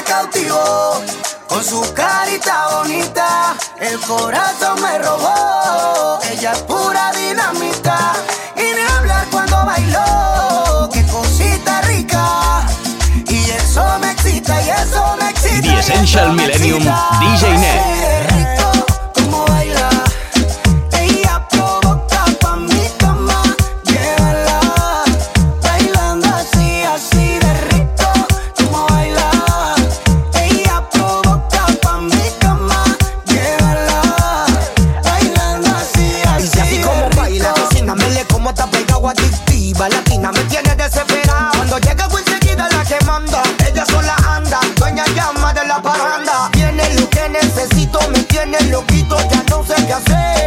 me cautivó. Con su carita bonita, el corazón me robó. Ella es pura dinamita. Y ni hablar cuando bailó. Qué cosita rica. Y eso me excita, y eso me excita. The Essential Millennium DJ Net. el loquito, ya no sé qué hacer.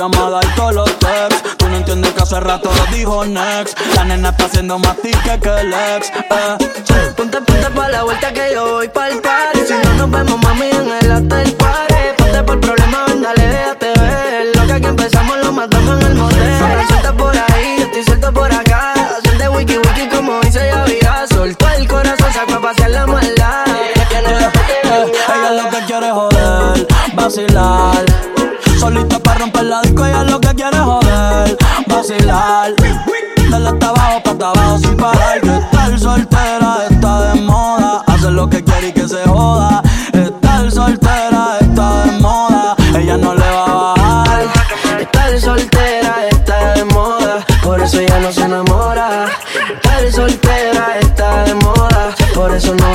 llamadas y todos los texts. Tú no entiendes que hace rato lo dijo next. La nena está haciendo más tique que el ex. Eh. Ponte, ponte pa' la vuelta que yo voy pa el party. Si no nos vemos, mami, en el hotel party. Ponte por problema, dale, déjate ver. Lo que aquí empezamos lo matamos en el motel. Suelta por ahí, yo estoy suelto por acá. Siente wiki wiki como dice ya había. Soltó el corazón, sacó a pasear la maldad. Yeah, yeah, yeah. Lo que quiere joder, vacilar Solita para romper la disco, ella lo que quiere joder, vacilar. Dale este hasta abajo, para abajo sin parar. Que estar soltera está de moda, hace lo que quiere y que se joda. Estar soltera está de moda, ella no le va a bajar. Estar soltera está de moda, por eso ella no se enamora. Estar soltera está de moda, por eso no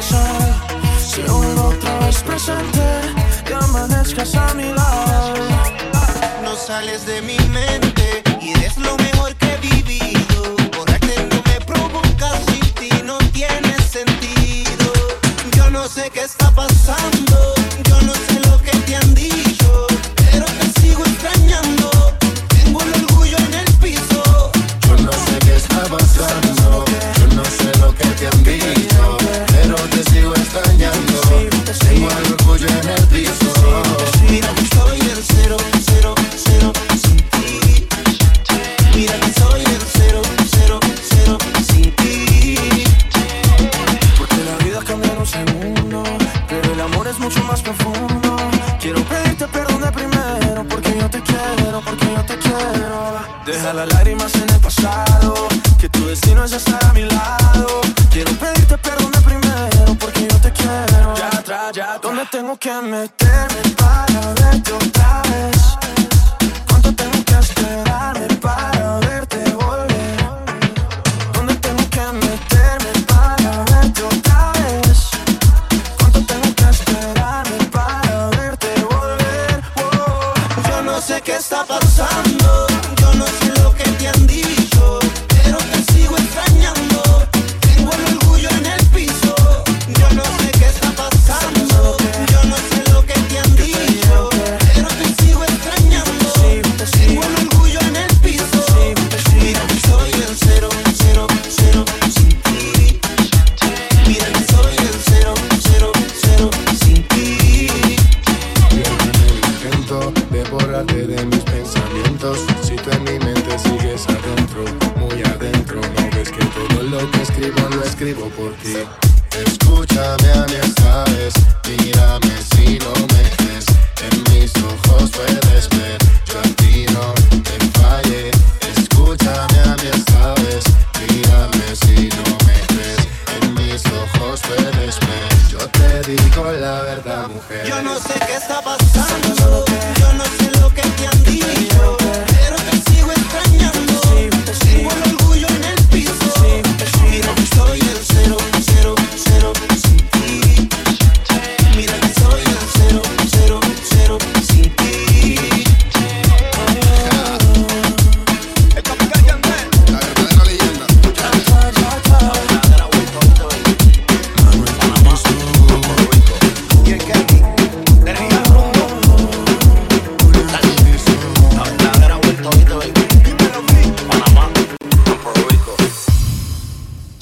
pasar. Si vuelvo otra vez presente Que amanezcas a mi lado. No sales de mi mente Y eres lo mejor que he vivido. Borrarte no me provocas Sin ti no tiene sentido. Yo no sé qué está pasando. Georgia, happiest que me esté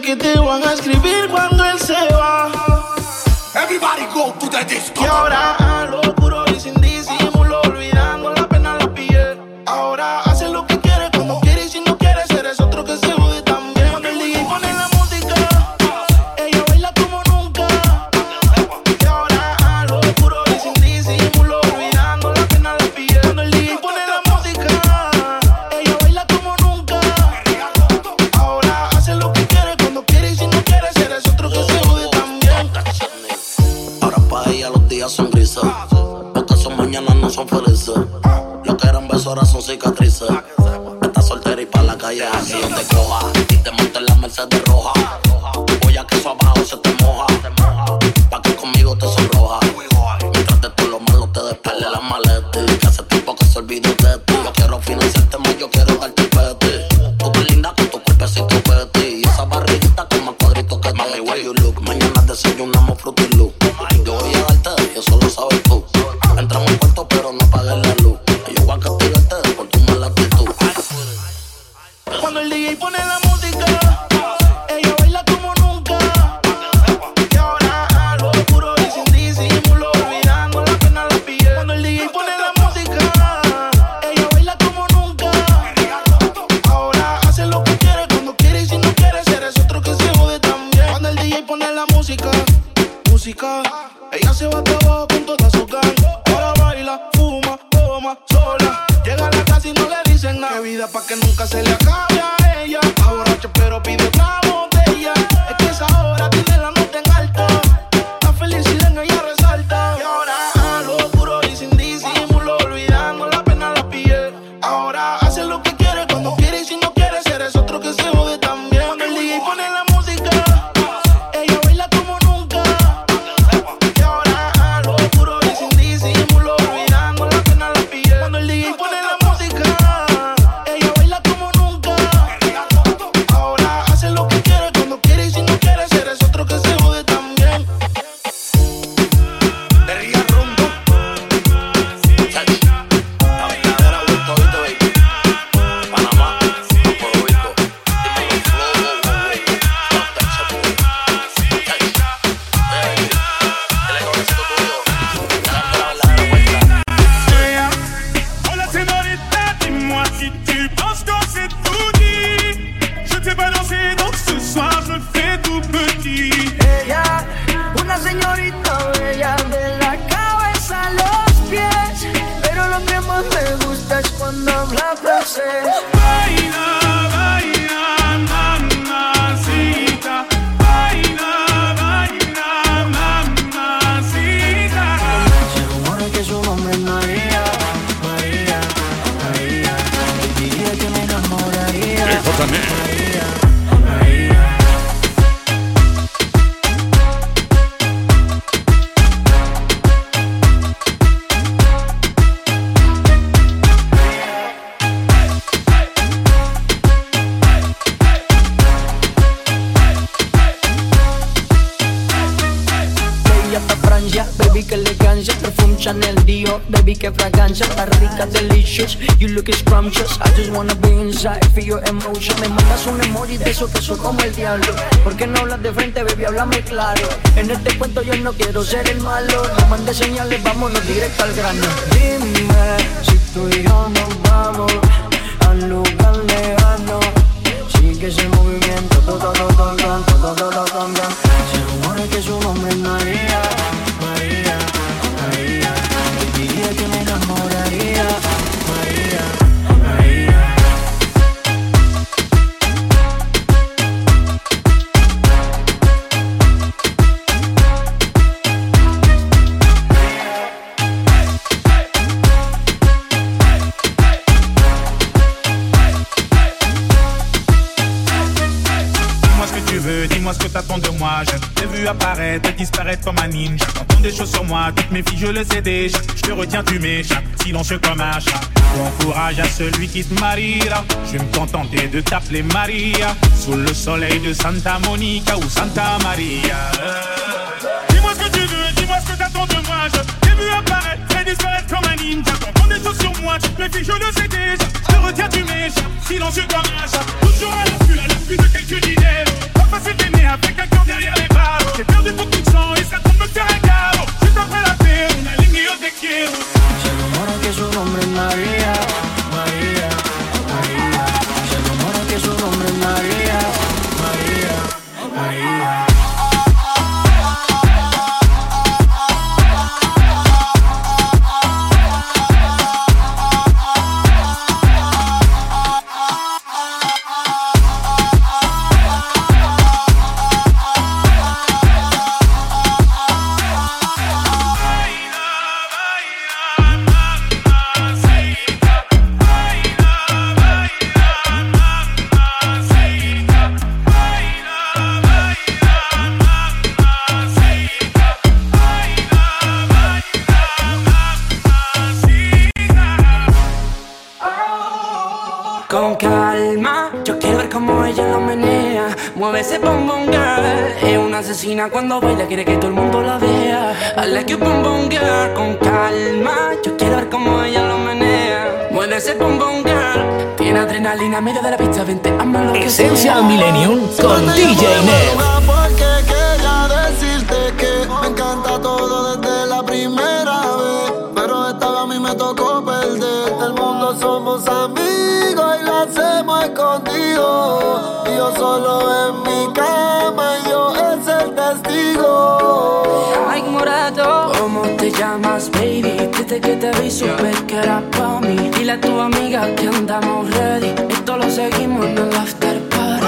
que te van a escribir cuando él se va. Everybody go to the disco. Y ahora a lo puro y sin disimulo. Lo que eran besos ahora son cicatrices. Estás soltera y pa' la calle así donde coja. Y te monta en la Mercedes roja moi, toutes mes filles, je le sais déjà. Je te retiens, tu m'échappes, silencieux comme un chat. Bon courage à celui qui se mariera. Je vais me contenter de t'appeler Maria. Sous le soleil de Santa Monica ou Santa Maria. Dis-moi ce que tu veux, dis-moi ce que t'attends de moi. Je t'ai vu apparaître, et disparaître comme un ninja. Quand est choses sur moi, toutes mes filles, je le sais déjà. Je te retiens, tu m'échappes, silencieux comme un chat. Toujours à l'affût, à l'affût de quelques idées. Pas facile Maria. cuando baila quiere que todo el mundo la vea. I like you, boom, boom, girl, con calma. Yo quiero ver cómo ella lo menea. Mueve ese boom, girl. Tiene adrenalina en medio de la pista, vente a malo que Esencia. Millennium con DJ Ned. Porque quería decirte que me encanta todo desde la primera vez. Pero esta vez a mí me tocó perder. El mundo somos amigos y lo hacemos escondido. Y yo solo en mi cama y yo castigo. Mike Morato, ¿cómo te llamas, baby? Desde que te vi supe que era pa' mí. Dile a tu amiga que andamos ready. Esto lo seguimos en el after party.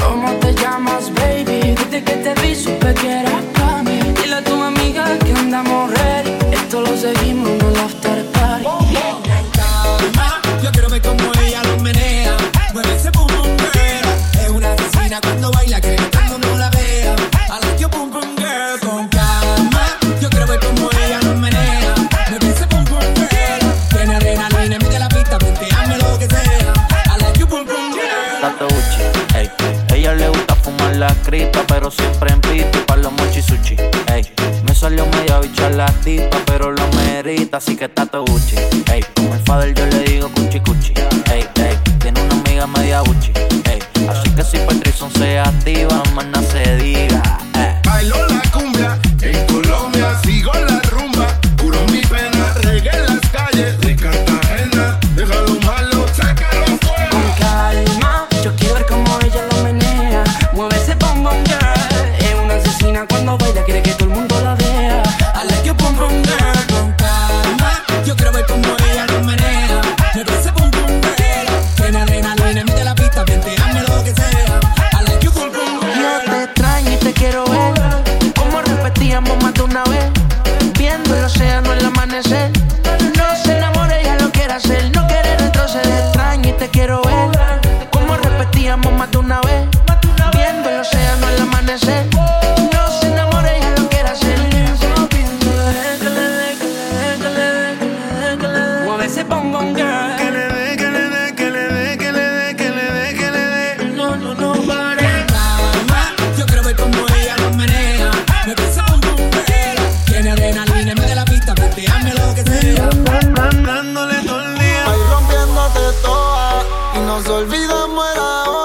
¿Cómo te llamas, baby? Desde que te vi supe que era pa' mí. Dile a tu amiga que andamos ready. Esto lo seguimos en el after party. Oh, oh. Yo quiero ver cómo ella lo menea. Mueve ese boom. Es una asesina cuando baila que siempre en pito pa' los mochi sushi. Ey, me salió media bicha la tipa, pero lo merita, así que está todo Gucci. Ey, como el father yo le digo cuchi cuchi. Ey, ey, tiene una amiga media Gucci. Ey, así que si Patrison se activa, más no se diga. enamorado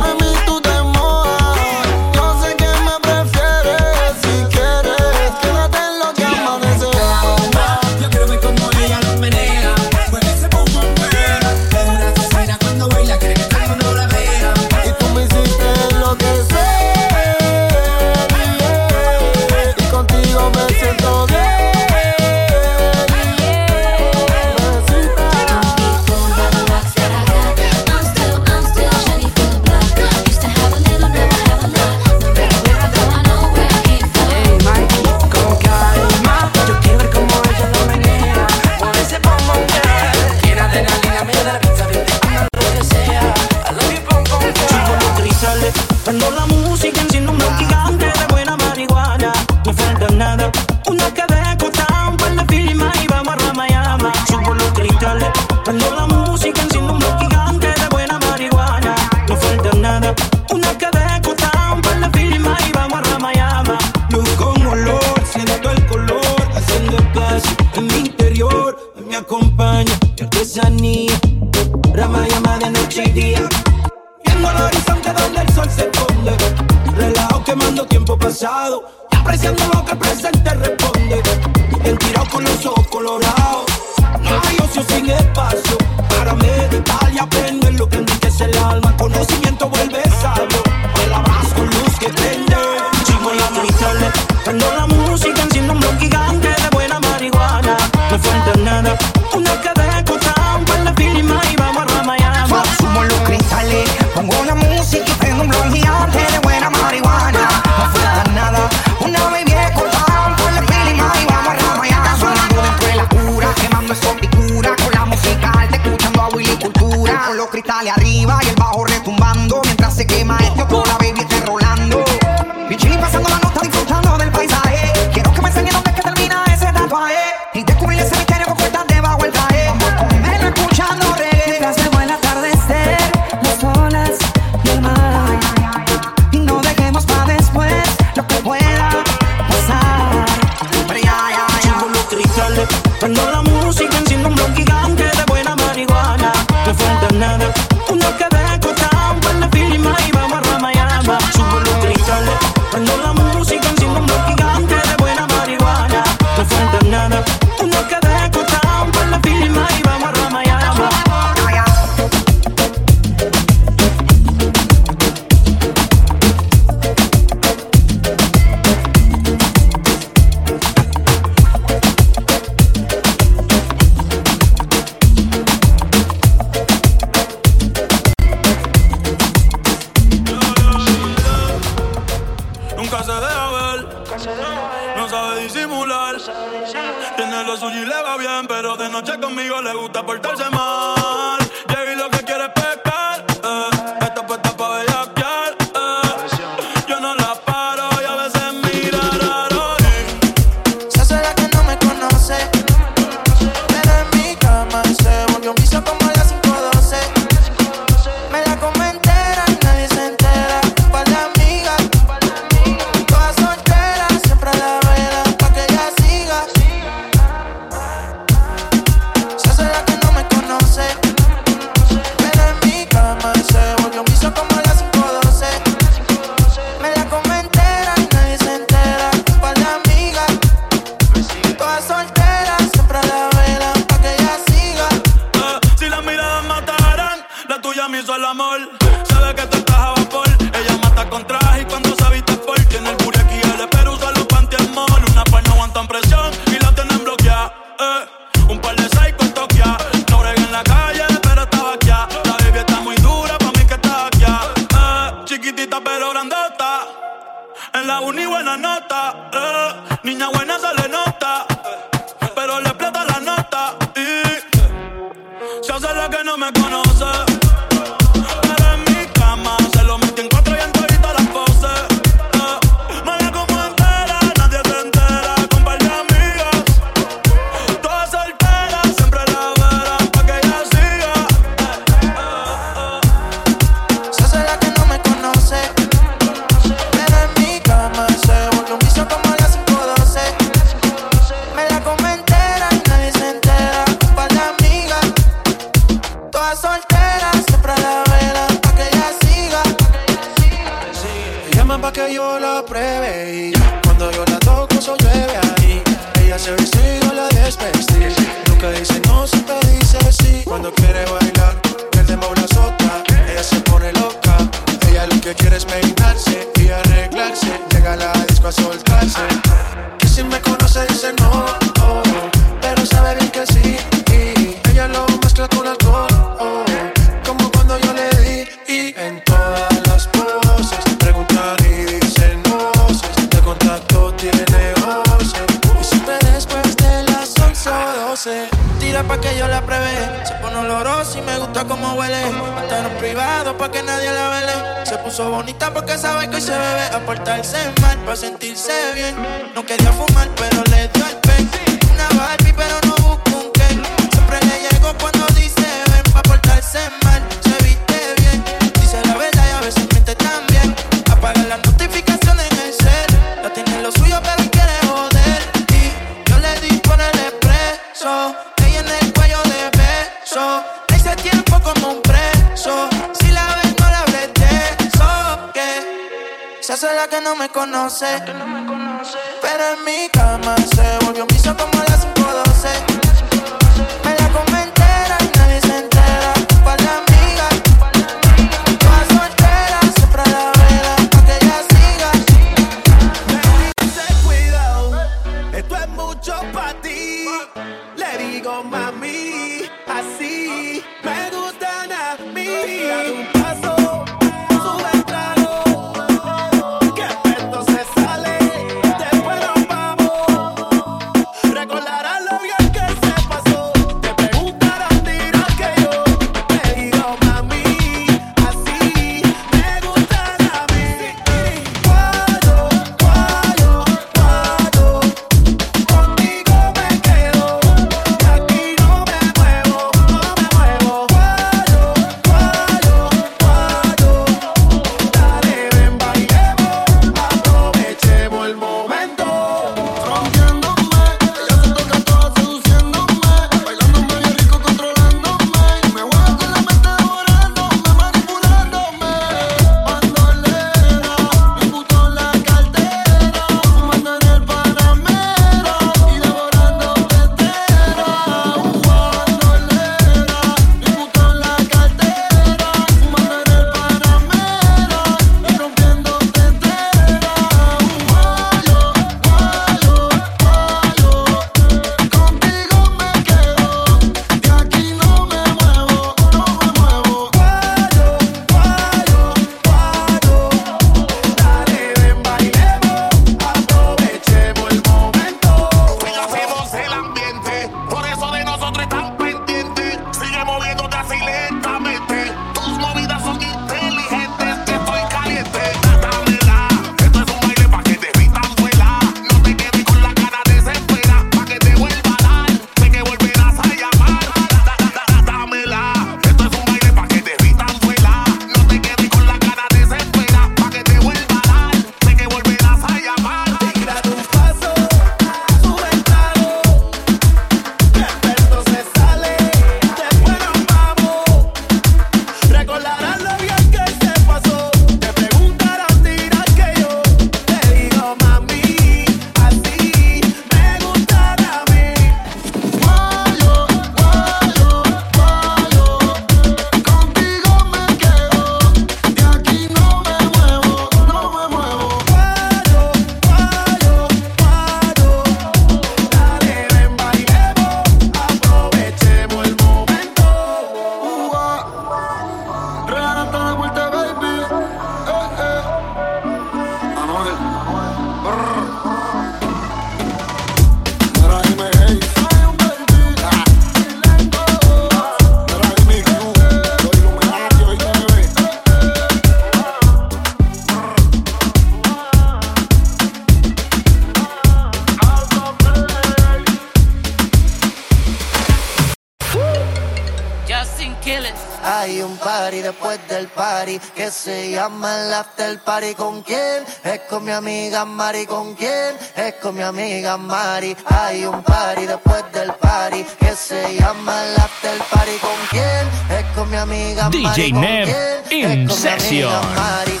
del party que se llama el after party. ¿Con quién? Es con mi amiga Mari. ¿Con quién? Es con mi amiga Mari. Hay un party después del party que se llama el after party. ¿Con quién? Es con mi amiga Mari. DJ ¿Con Nev quién? in session. Mari.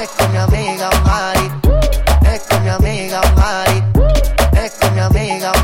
Es con mi amiga Mari. Es con mi amiga Mari. Es con mi amiga Mari.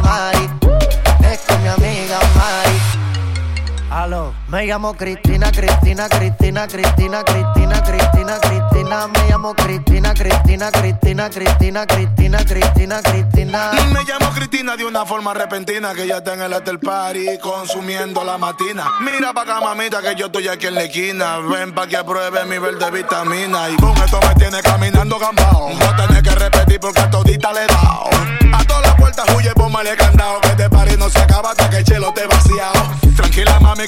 Me llamo Cristina, Cristina, Cristina, Cristina, Cristina, Cristina, Cristina, me llamo Cristina, Cristina, Cristina, Cristina, Cristina, Cristina, Cristina. Me llamo Cristina de una forma repentina que ya está en el after party consumiendo la matina. Mira pa' acá, mamita, que yo estoy aquí en la esquina. Ven pa' que pruebe mi verde vitamina. Y con esto me tiene caminando gambao. No tenés que repetir porque a todita le he dado. A todas las puertas huye, póngale candado. Que este party no se acaba hasta que el chelo te vaciado. Tranquila, mami,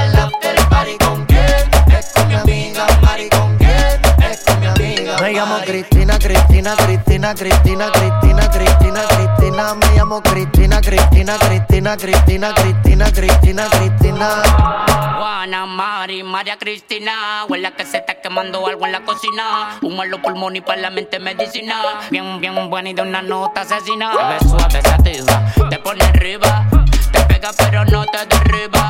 llamo Cristina, Cristina, Cristina, Cristina, Cristina, Cristina, Cristina. Me llamo Cristina, Cristina, Cristina, Cristina, Cristina, Cristina, Cristina. Juana, Mari, María Cristina. Huele que se está quemando algo en la cocina. En los pulmones y para la mente medicina. Bien, bien buena y de una nota asesina. Te ves suave, sativa, te pone arriba. Te pega pero no te derriba.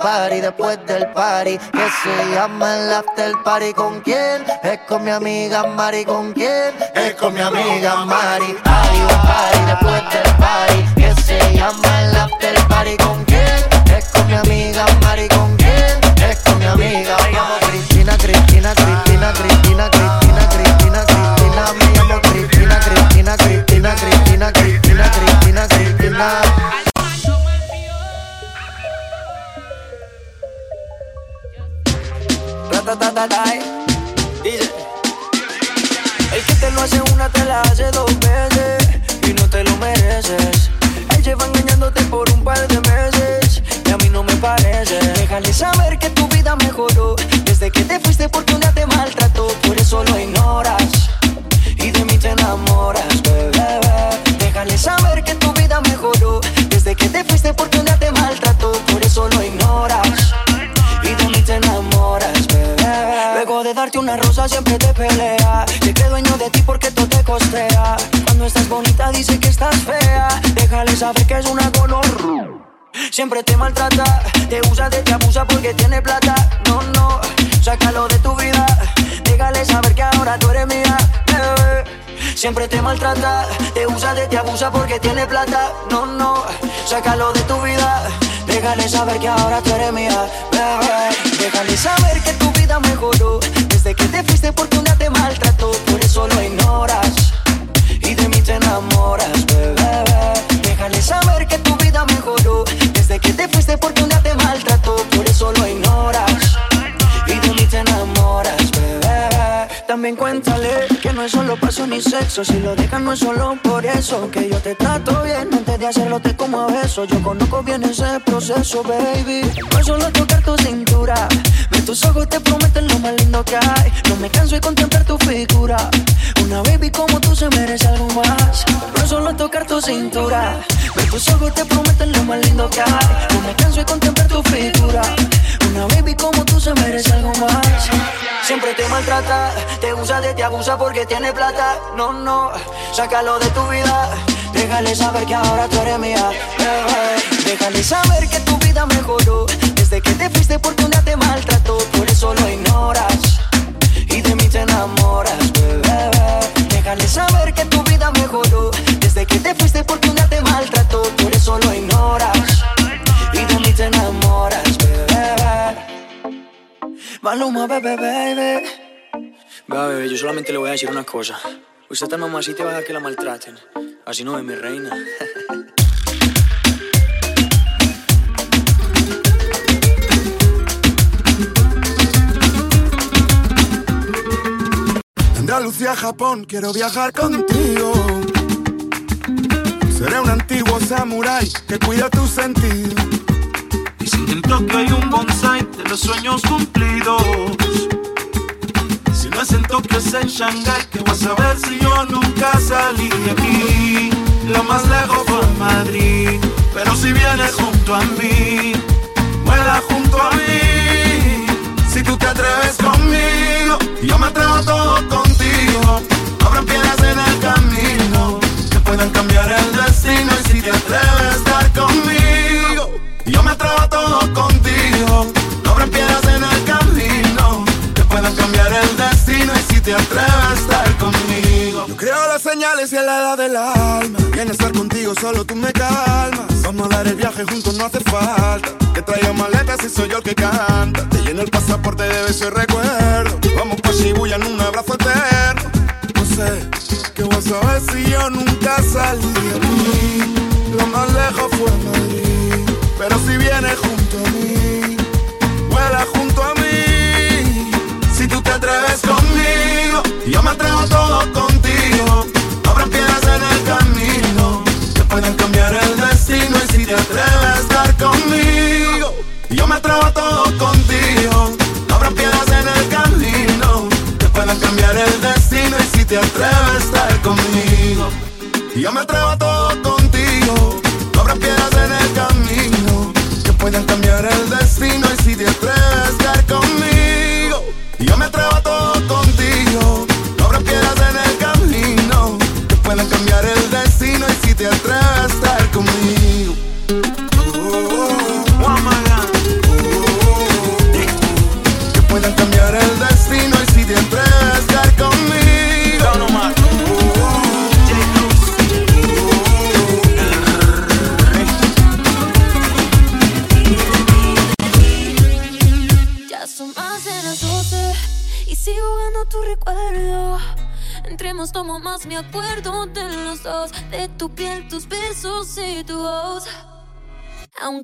Party después del party que se llama el after party. ¿Con quién? Es con mi amiga Mari. ¿Con quién? Es con mi amiga Mari. Hay un party después del party que se llama el after party. ¿Con quién? Es con mi amiga Mari. ¿Con quién? Es con mi amiga llamo Cristina, Cristina, Cristina, Cristina, Cristina, Cristina, Cristina. Me llamo Cristina, Cristina, Cristina, Cristina, Cristina, Cristina, Cristina. Ratatatatay. Dice El que te lo hace una te la hace dos veces Y no te lo mereces. Él lleva engañándote por un par de meses Y a mí no me parece. Déjale saber que tu vida mejoró. Desde que te fuiste porque un día te maltrató Por eso lo ignoras Y de mí te enamoras, bebé. Déjale saber que tu vida mejoró. Desde que te fuiste porque un día te maltrató de darte una rosa siempre te pelea. Se cree dueño de ti porque todo te costea. Cuando estás bonita dice que estás fea. Déjale saber que es una color. Siempre te maltrata, te usa, te, te abusa porque tiene plata. No, no, sácalo de tu vida. Déjale saber que ahora tú eres mía. Siempre te maltrata, te usa, te, te abusa porque tiene plata. No, no, sácalo de tu vida. Déjale saber que ahora tú eres mía, bebé. Déjale saber que tu vida mejoró desde que te fuiste porque un día te maltrató. Por eso lo ignoras y de mí te enamoras, bebé. Déjale saber que tu vida mejoró desde que te fuiste porque un día te maltrató. Por eso lo ignoras También cuéntale que no es solo pasión ni sexo. Si lo dejan no es solo por eso. Que yo te trato bien antes de hacerlo te como beso. Yo conozco bien ese proceso, baby. No es solo tocar tu cintura. Tus ojos te prometen lo más lindo que hay. No me canso de contemplar tu figura. Una baby como tú se merece algo más. No solo tocar tu cintura. Ver tus ojos te prometen lo más lindo que hay. No me canso de contemplar tu figura. Una baby como tú se merece algo más. Siempre te maltrata, te usa, te, te abusa porque tiene plata. No, no, sácalo de tu vida. Déjale saber que ahora tú eres mía. Desde que te fuiste porque un día te maltrató, por eso lo ignoras y de mí te enamoras, bebé. Déjale saber que tu vida mejoró. Desde que te fuiste porque un día te maltrató, por eso lo ignoras y de mí te enamoras, bebé. Maluma, bebé, baby. Va, bebé, yo solamente le voy a decir una cosa. Usted tan mamacita y baja que la maltraten. Así no es mi reina. Andalucía, Japón, quiero viajar contigo. Seré un antiguo samurái que cuida tu sentido. Dicen que en Tokio hay un bonsai de los sueños cumplidos. Si no es en Tokio, es en Shanghai. Que vas a ver si yo nunca salí de aquí. Lo más lejos fue Madrid. Pero si vienes junto a mí, vuela junto a mí. Si tú te atreves conmigo, yo me atrevo todo contigo. Habrá piedras en el camino que puedan cambiar el destino. Y si te atreves a estar conmigo, yo me atrevo a todo contigo. Habrá piedras en el camino que puedan cambiar el destino. Y si te atreves a estar conmigo, señales y en la edad del alma. Y en estar contigo solo tú me calmas. Vamos a dar el viaje juntos, no hace falta. Que traiga maletas y soy yo el que canta. Te lleno el pasaporte de besos y recuerdo. Vamos pa' Shibuya en un abrazo eterno. No sé qué vas a ver si yo nunca salí de. Lo más lejos fue Madrid. Pero si vienes junto a mí, conmigo, yo me atrevo a todo contigo. Habrá piedras en el camino que puedan cambiar el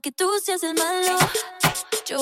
Aunque tú seas el malo, yo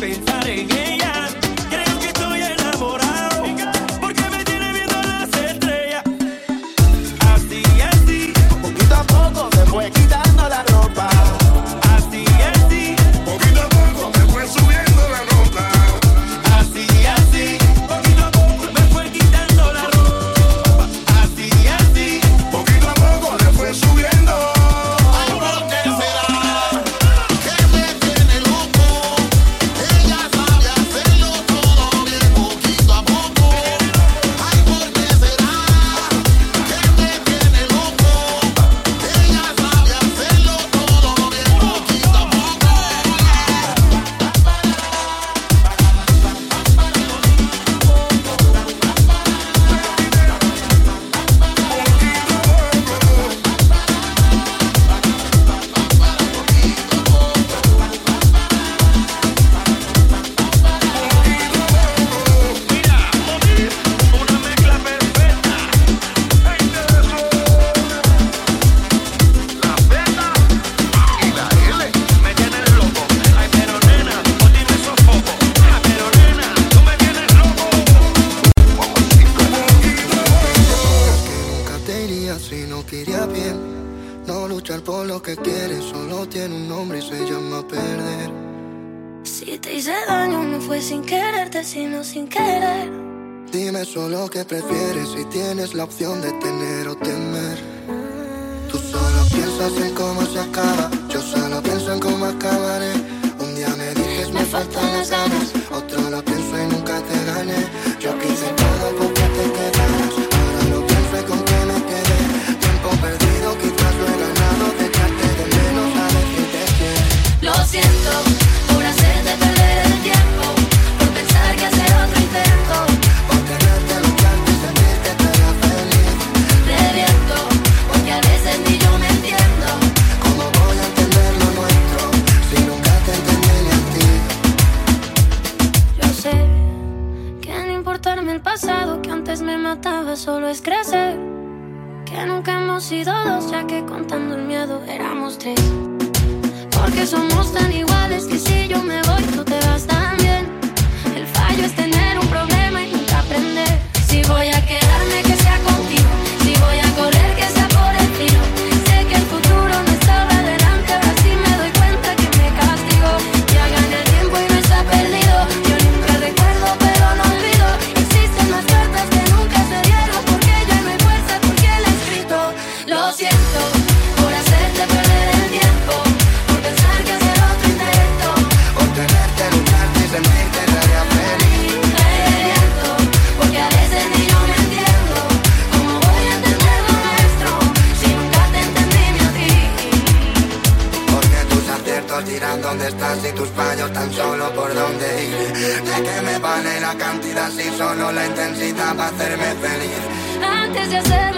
pensar en él. importarme el pasado que antes me mataba, solo es crecer. Que nunca hemos sido dos, ya que contando el miedo éramos tres. Porque somos tan iguales que si yo me voy, tú te vas también. El fallo es tener un problema. Antes de hacer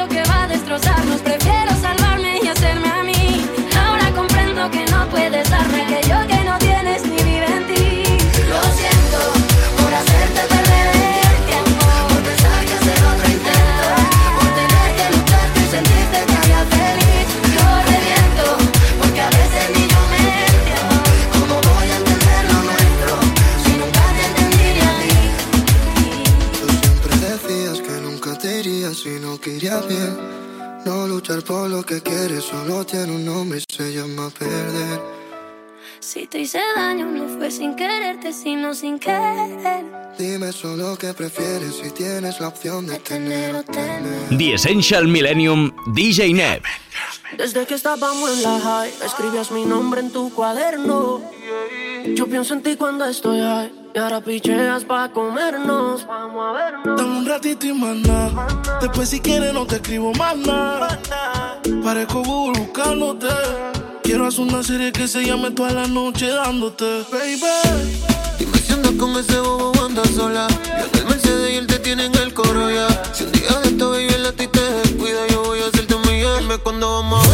te hice daño no fue sin quererte, sino sin querer. Dime solo qué prefieres si tienes la opción de tener o tener. The Essential Millennium DJ Neb. Desde que estábamos en la high, escribías mi nombre en tu cuaderno. Yo pienso en ti cuando estoy high. Y ahora picheas pa' comernos, vamos a vernos. Dame un ratito y maná. Después si quieres no te escribo más nada. Parezco buscándote Quiero hacer una serie que se llame toda la noche dándote, baby. Dime si andas con ese bobo andas sola. Yo en el Mercedes y él te tiene en el coro ya. Si un día de esto, baby, la ti te descuida, yo voy a hacerte un millón. Dime cuando vamos a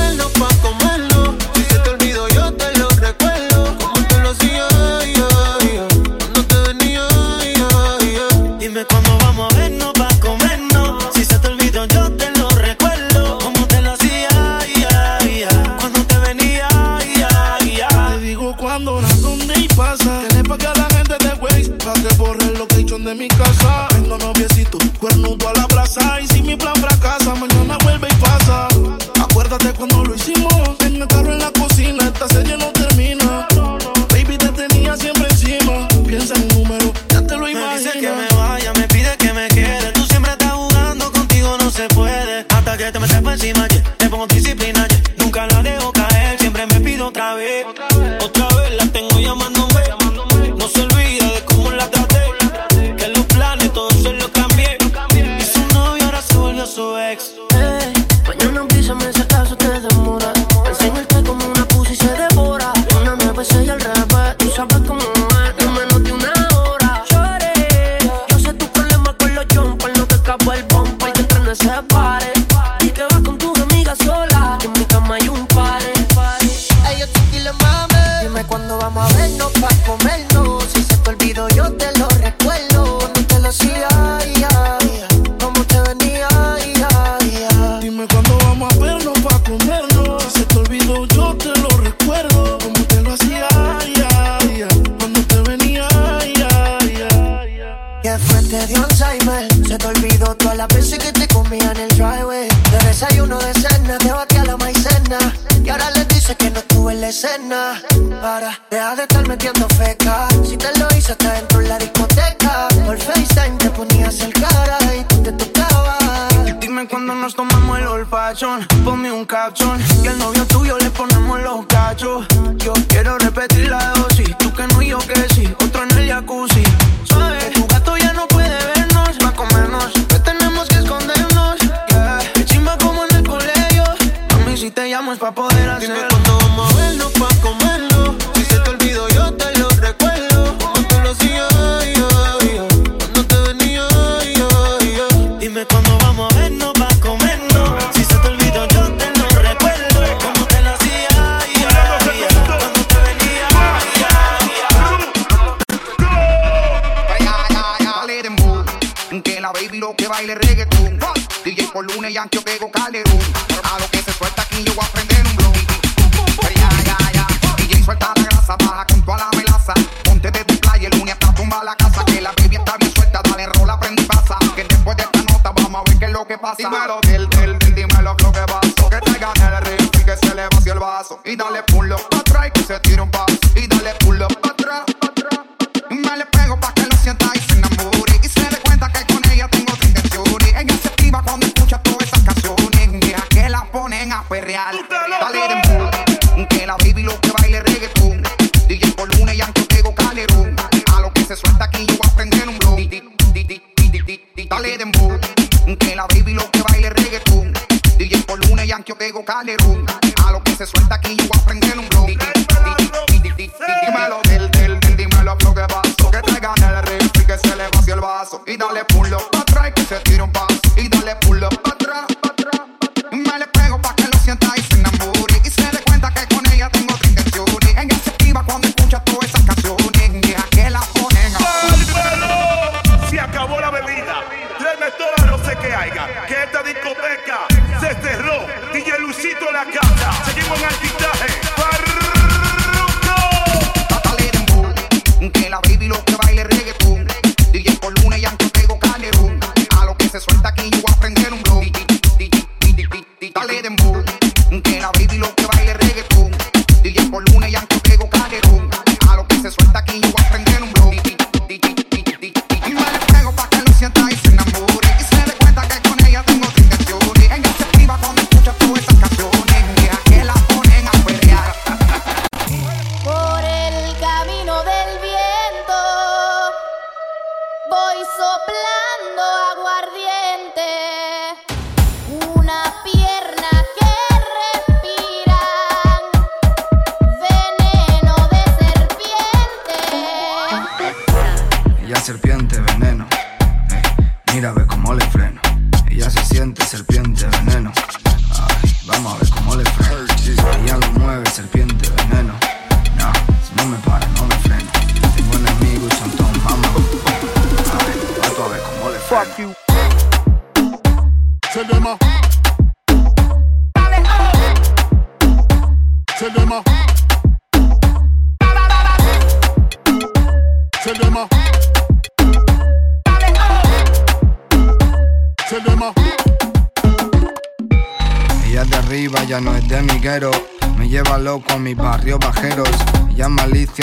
soplando.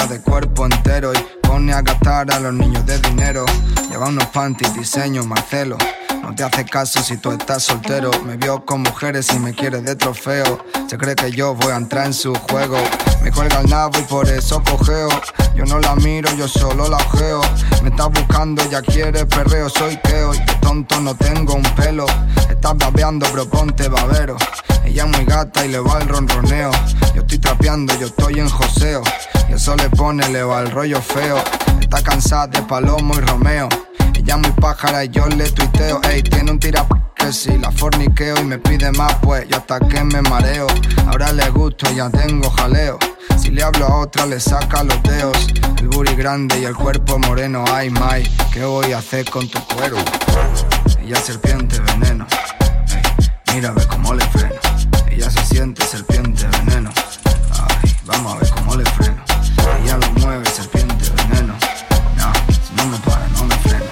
de cuerpo entero y pone a gastar a los niños de dinero. Lleva unos panties, diseño, Marcelo. No te hace caso si tú estás soltero. Me vio con mujeres y me quiere de trofeo. Se cree que yo voy a entrar en su juego. Me cuelga el nabo y por eso cojeo. Yo no la miro, yo solo la ojeo. Me está buscando, ya quiere perreo. Soy teo y de tonto no tengo un pelo. Estás babeando, pero ponte babero. Ella es muy gata y le va el ronroneo. Yo estoy trapeando, yo estoy en joseo. Y eso le pone, le va el rollo feo. Está cansada de Palomo y Romeo. Ella muy pájara y yo le tuiteo. Ey, tiene un tira que si la forniqueo y me pide más, pues yo hasta que me mareo. Ahora le gusto y ya tengo jaleo. Si le hablo a otra le saca los dedos. El booty grande y el cuerpo moreno. Ay, Mai, ¿qué voy a hacer con tu cuero? Ella serpiente veneno. Ey, mira, ve cómo le freno. Ella se siente serpiente veneno. Ay, vamos a ver cómo le freno. Ella lo mueve, serpiente, veneno. No, no me para, no me freno.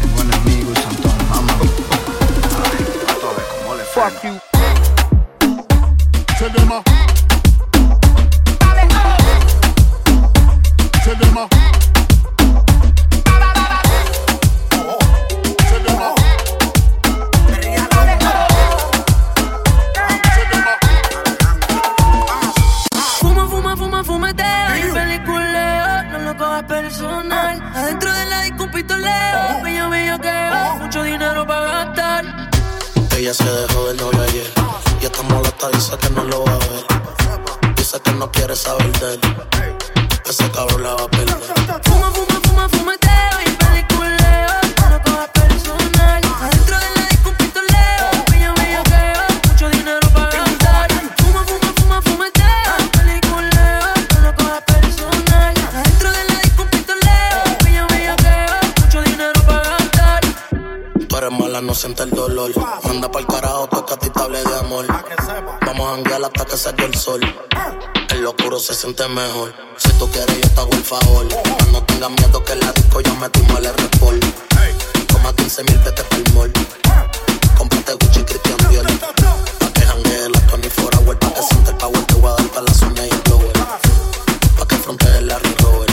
Tengo enemigos, son todos mamá. A ver, a como le freno. Fuck you. se siente mejor. Si tú quieres, yo te hago el favor. No tengas miedo que la disco yo me tumbo el report. Toma 15 mil pesos por mol. Comprate Gucci Christian Dior. Pa' que jangue la 24 hour. Pa' que siente el power. Te voy a dar la zona y el blower. Pa' que fronte el Larry Robert.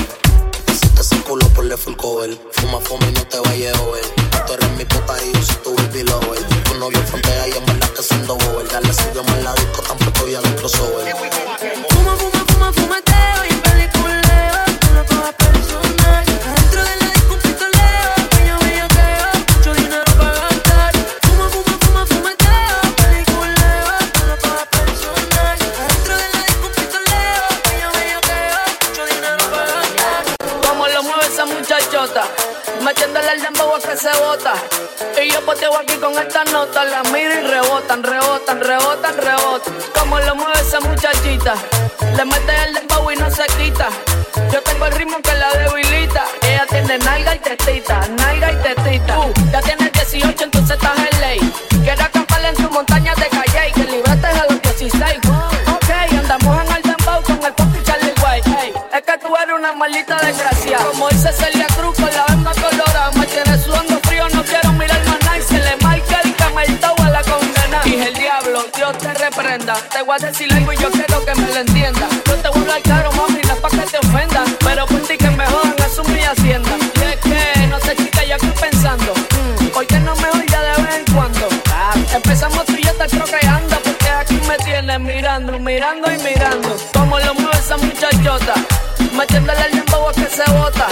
Te sientes el culo, ponle full cover. Fuma, fuma y no te vayas a decir algo y yo quiero que me lo entiendas. No te voy a caro, mami, no es pa' que te ofendan. Pero por ti que me jodan, es mi hacienda. Y es que, no sé, chica, yo estoy pensando. Mm, Hoy que no me ya de vez en cuando? Ah, empezamos tú y yo te creo anda. Porque aquí me tienes mirando, mirando y mirando. Como lo mueve esa muchachota. Metiéndole el limbo que se bota.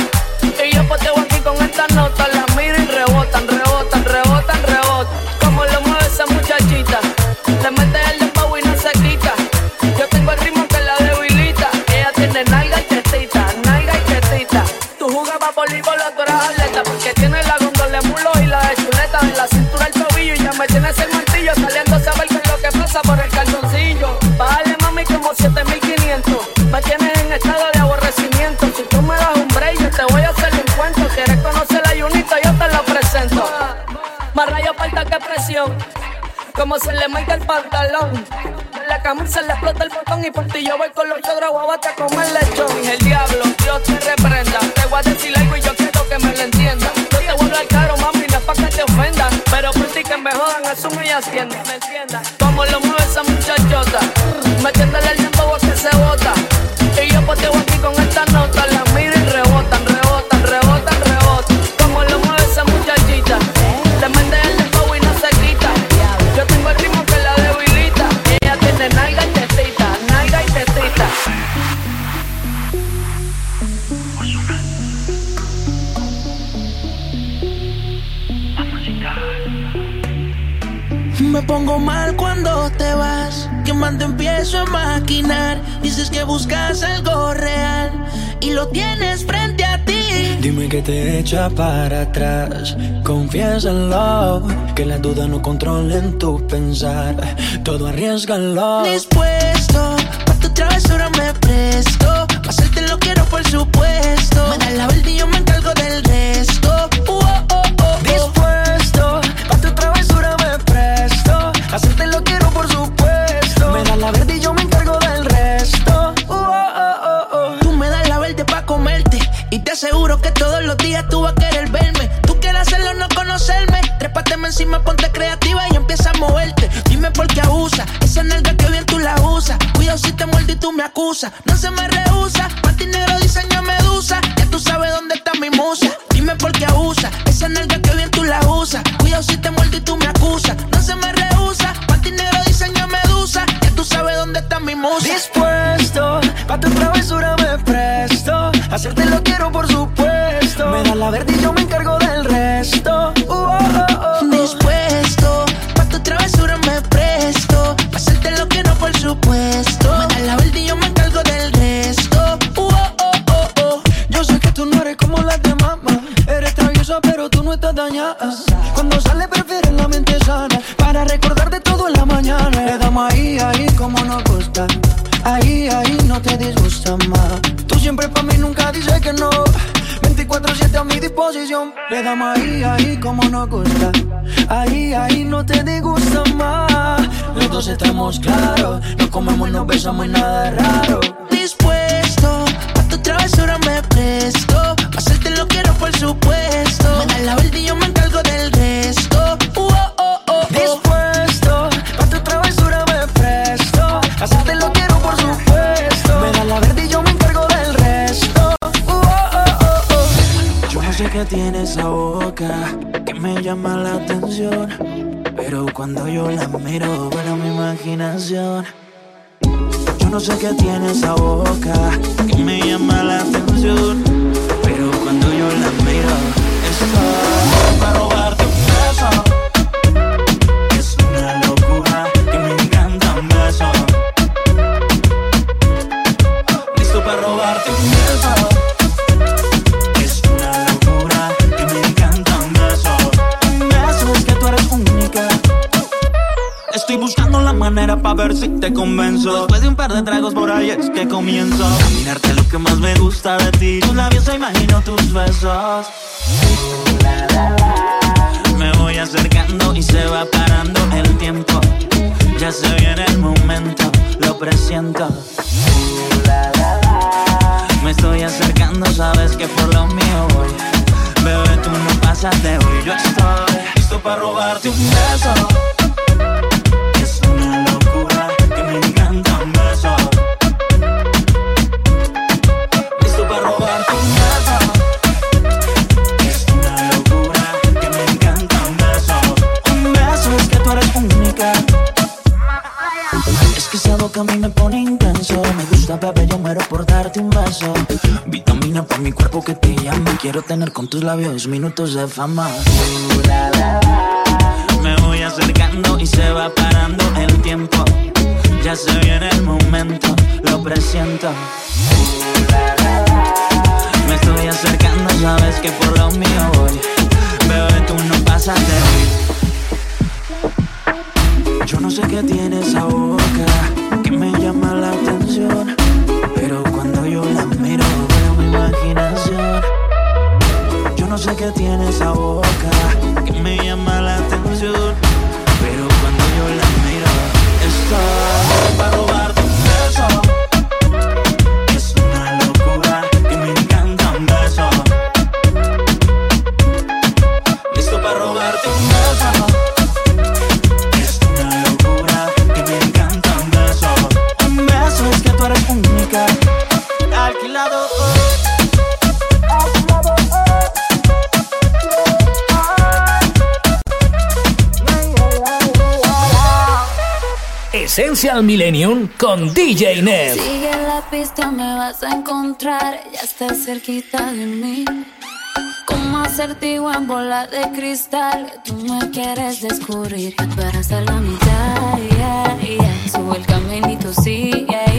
como se le marca el pantalón. En la camisa le explota el botón y por ti yo voy con los chogros guabate a comer lechón. El diablo, Dios te reprenda. Te voy a decir algo y yo quiero que me lo entiendan. Yo te voy a hablar caro, mami, no es pa' que te ofendan. Pero por ti que me jodan, asumo y hacienda. Me. maquinar. Dices que buscas algo real y lo tienes frente a ti. Dime que te echa para atrás. Confiésalo, que las dudas no controlen tu pensar. Todo arriesgalo. Dispuesto, para tu travesura me aseguro que todos los días tú vas a querer verme. Tú quieres hacerlo, no conocerme. Trépateme encima, ponte creativa y empieza a moverte. Dime por qué abusa. Esa nalga que bien tú la usas. Cuidado si te muerde y tú me acusas. No se me rehúsa. Martín Negro diseño medusa. Ya tú sabes dónde está mi musa. Dime por qué abusa. Esa nalga que bien tú la usas. Cuidado si te muerdo y tú me acusas. No se me rehúsa. Panty negro diseño medusa. Ya tú sabes dónde está mi musa. Dispuesto, pa' tu travesura me presto. Hacerte lo quiero, por supuesto. Me da la verde y yo me encargo del resto. Uh, oh, no estás dañada. Cuando sale, prefieres la mente sana. Para recordar de todo en la mañana. Le damos ahí, ahí, como nos gusta. Ahí, ahí, no te disgusta más. Tú siempre pa' mí nunca dices que no. 24-7 a mi disposición. Le damos ahí, ahí, como nos gusta. Ahí, ahí, no te disgusta más. Los dos estamos claros. Nos comemos, nos besamos y nada raro. Dispuesto, pa' tu travesura me presto. Quiero, por supuesto. Me das la verde y yo me encargo del resto. Uh, oh, oh, oh, oh. Dispuesto, pa' tu travesura me presto. Hacerte lo quiero, por supuesto. Me das la verde y yo me encargo del resto. Uh, oh, oh, oh. Yo no sé qué tiene esa boca que me llama la atención. Pero cuando yo la miro, para mi imaginación. Yo no sé qué tiene esa boca que me llama la atención. Pero cuando yo la miro, está para robarte un beso. Manera para ver si te convenzo. Después de un par de tragos por ahí es que comienzo a mirarte lo que más me gusta de ti. Tus labios imagino tus besos. Labios minutos de fama. Me voy acercando y se va parando el tiempo. Ya se viene el momento, lo presiento. Me estoy acercando, sabes que por lo mío voy. Bebé, tú no pasas de hoy. Yo no sé qué tiene esa boca Qué tiene esa boca Essential Millennium con DJ Neb. Sigue la pista, me vas a encontrar. Ya estás cerquita de mí. Como acertijo en bola de cristal. Tú me quieres descubrir. Que tú eres a la mitad. yeah, yeah. Sube el caminito, sí, ahí,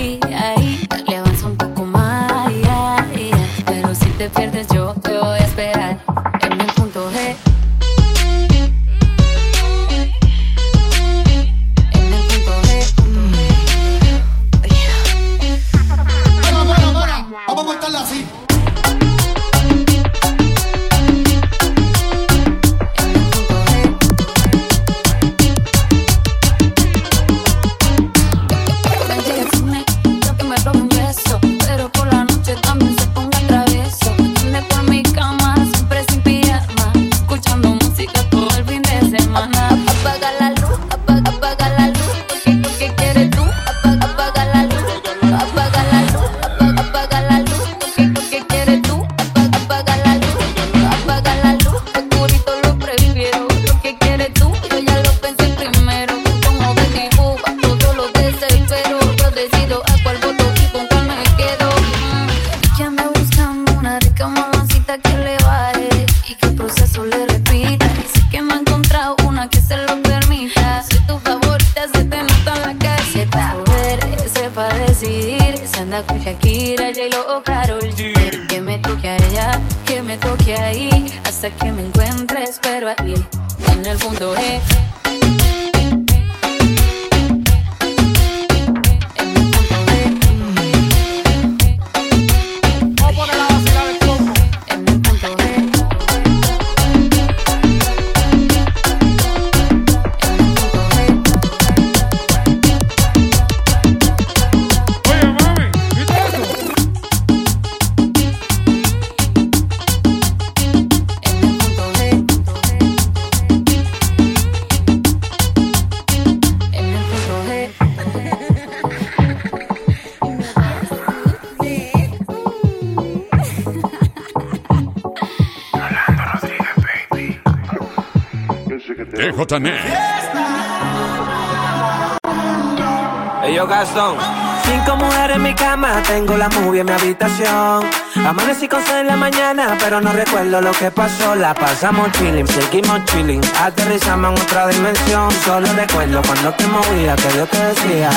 pero no recuerdo lo que pasó. La pasamos chilling, seguimos chilling. Aterrizamos en otra dimensión. Solo recuerdo cuando te movía, que yo te decía: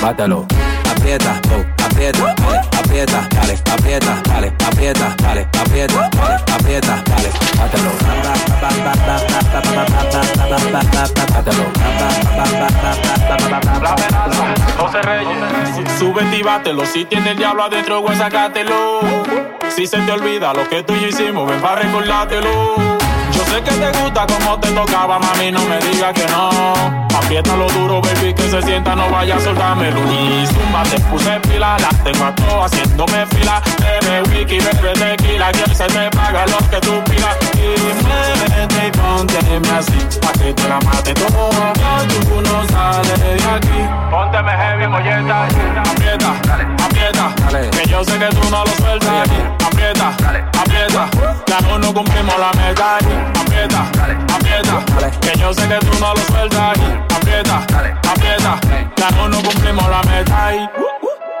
Bátalo, aprieta, oh, aprieta, dale, aprieta, dale, aprieta, dale, aprieta, dale, aprieta, dale, aprieta, dale, súbete y bátelo. Si tiene el diablo adentro, güey. Si se te olvida lo que tú y yo hicimos, ven para recordártelo. Sé que te gusta como te tocaba, mami, no me digas que no. Apriétalo duro, baby, que se sienta, no vaya a soltármelo. Y zumba, te puse pila, la tengo a todo haciéndome fila. Bebe wiki, bebe tequila, que se te paga lo que tú pidas. Y muévete y pónteme así, pa' que te la mate todo. Tú no sales de aquí. Pónteme heavy, molleta, aprieta, aprieta. Que yo sé que tú no lo sueltas. Aprieta, aprieta. Ya no nos cumplimos la meta. Aprieta, aprieta. Que yo sé que tú no lo sueltas. Aprieta, aprieta. Ya no nos cumplimos la meta.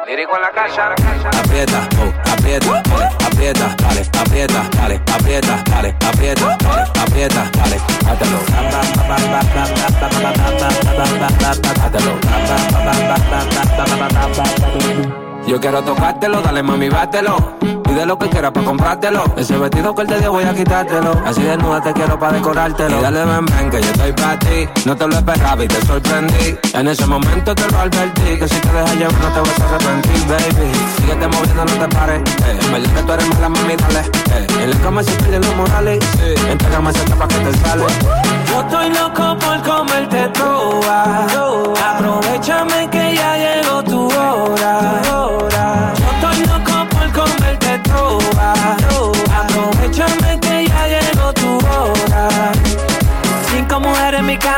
Lírico en la casa. Aprieta, oh, aprieta, dale, aprieta, dale, aprieta, dale, aprieta, dale, aprieta, dale, aprieta, dale, átalo. Átalo. Yo quiero tocártelo, dale mami, bátelo. Pide lo que quieras para comprártelo. Ese vestido que él te dio voy a quitártelo. Así desnuda te quiero para decorártelo. Y dale ven, ven, que yo estoy para ti. No te lo esperaba y te sorprendí. En ese momento te lo advertí. Que si te dejas llevar no te vas a arrepentir, baby. Síguete moviendo, no te pares. Eh, en verdad que tú eres mala, mami, dale. Eh, en la cama se pierden los morales. Eh, entrégame esa tapa que te sale. Yo estoy loco por comerte toda. Aprovechame que ya llegó tu hora.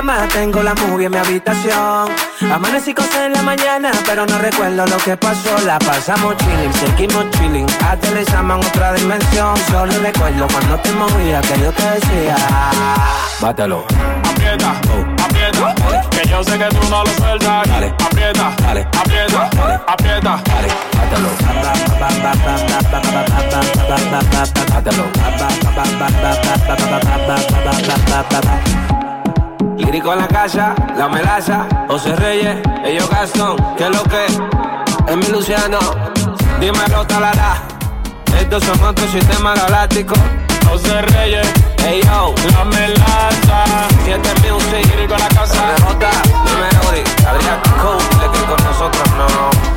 Cama, tengo la movie en mi habitación. Amanecí con seis en la mañana, pero no recuerdo lo que pasó. La pasamos chilling, seguimos chilling. Aterrizamos en otra dimensión. Solo recuerdo cuando te movía que yo te decía: Bátalo. Aprieta, aprieta. Que yo sé que tú no lo sueltas. Aprieta, aprieta, aprieta. Lírico en la casa, la melaza, José Reyes, ellos Gastón, que lo que es mi Luciano, dímelo talará. Estos son otro sistema galáctico. José Reyes, hey yo, la melaza. Siete Music, Lírico en la casa. J, dime Ori, Adrián Cole, que con nosotros no.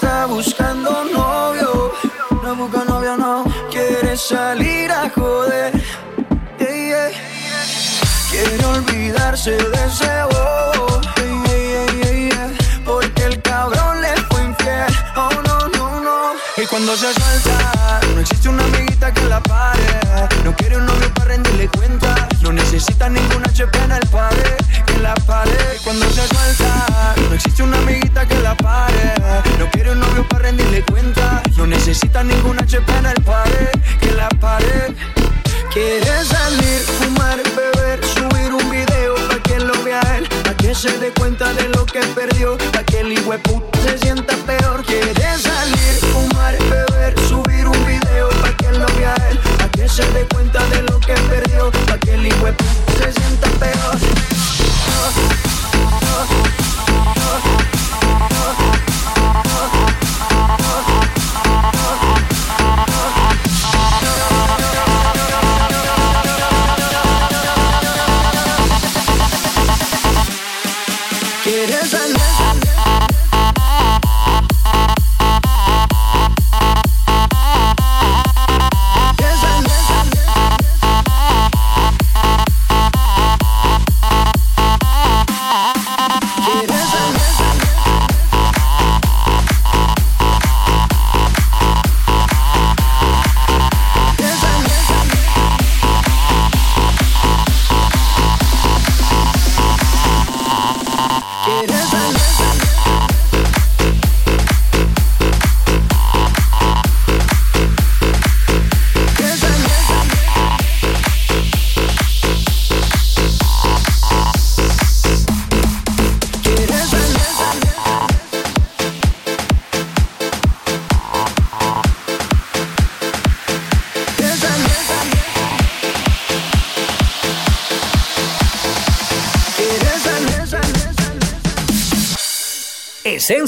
está buscando novio. No busca novio, no. Quiere salir a joder. Yeah. Quiere olvidarse de ese bobo. Porque el cabrón le fue infiel. Oh, no, no, no. Y cuando se suelta, no existe una amiguita que la pare. No quiere un novio para rendirle cuenta no necesita ninguna HP en el pared, que la pare. Cuando se suelta, no existe una amiguita que la pare. No quiere un novio para rendirle cuenta. No necesita ninguna HP en el pared, que la pare. Quiere salir, fumar, beber, subir un video para que lo vea él, para que se dé cuenta de lo que perdió, para que el hijo se sienta peor. Quiere salir, fumar, beber, subir un video para que lo vea él, para que se dé cuenta de lo que perdió, se sienta peor.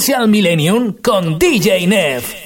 Essential Millennium con DJ Nev.